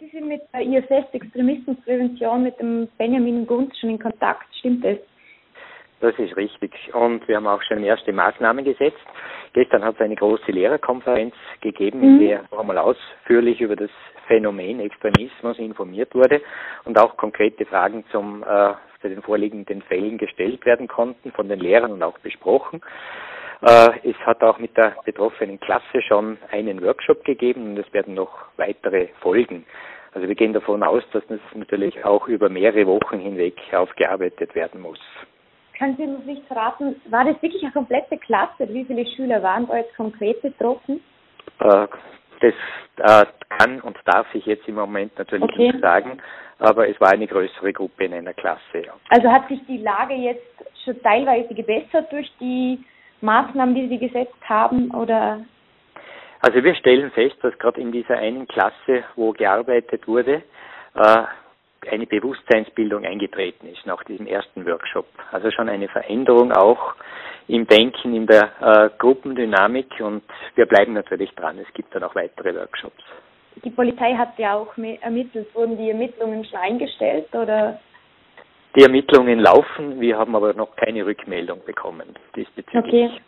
Sie sind mit der IFS Extremismusprävention mit dem Benjamin Gunz schon in Kontakt, stimmt das? Das ist richtig. Und wir haben auch schon erste Maßnahmen gesetzt. Gestern hat es eine große Lehrerkonferenz gegeben, in mhm. der einmal ausführlich über das Phänomen Extremismus informiert wurde und auch konkrete Fragen zum, äh, zu den vorliegenden Fällen gestellt werden konnten von den Lehrern und auch besprochen. Äh, es hat auch mit der betroffenen Klasse schon einen Workshop gegeben und es werden noch weitere folgen. Also wir gehen davon aus, dass das natürlich auch über mehrere Wochen hinweg aufgearbeitet werden muss. Können Sie uns nicht verraten, war das wirklich eine komplette Klasse? Wie viele Schüler waren da jetzt konkret betroffen? Äh, das äh, kann und darf ich jetzt im Moment natürlich okay. nicht sagen, aber es war eine größere Gruppe in einer Klasse. Ja. Also hat sich die Lage jetzt schon teilweise gebessert durch die Maßnahmen, die Sie gesetzt haben oder? Also wir stellen fest, dass gerade in dieser einen Klasse, wo gearbeitet wurde, äh, eine Bewusstseinsbildung eingetreten ist nach diesem ersten Workshop. Also schon eine Veränderung auch im Denken, in der äh, Gruppendynamik und wir bleiben natürlich dran. Es gibt dann auch weitere Workshops. Die Polizei hat ja auch ermittelt. Wurden die Ermittlungen schon eingestellt oder? Die Ermittlungen laufen, wir haben aber noch keine Rückmeldung bekommen diesbezüglich. Okay.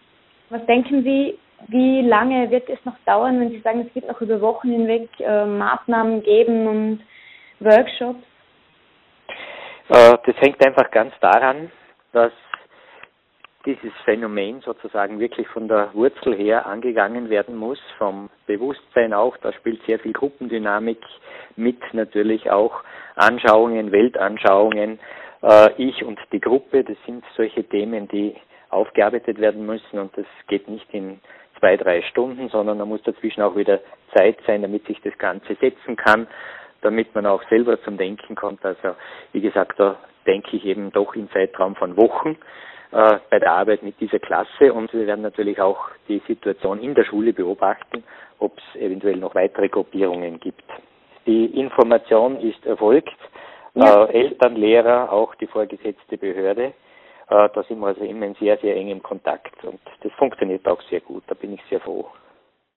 Was denken Sie, wie lange wird es noch dauern, wenn Sie sagen, es wird noch über Wochen hinweg äh, Maßnahmen geben und Workshops? Äh, das hängt einfach ganz daran, dass dieses Phänomen sozusagen wirklich von der Wurzel her angegangen werden muss, vom Bewusstsein auch, da spielt sehr viel Gruppendynamik mit, natürlich auch Anschauungen, Weltanschauungen, äh, ich und die Gruppe, das sind solche Themen, die aufgearbeitet werden müssen und das geht nicht in zwei, drei Stunden, sondern da muss dazwischen auch wieder Zeit sein, damit sich das Ganze setzen kann, damit man auch selber zum Denken kommt. Also wie gesagt, da denke ich eben doch im Zeitraum von Wochen äh, bei der Arbeit mit dieser Klasse und wir werden natürlich auch die Situation in der Schule beobachten, ob es eventuell noch weitere Gruppierungen gibt. Die Information ist erfolgt. Ja. Äh, Eltern, Lehrer, auch die vorgesetzte Behörde. Äh, da sind wir also immer in sehr, sehr engem Kontakt und das funktioniert auch sehr gut. Da bin ich sehr froh.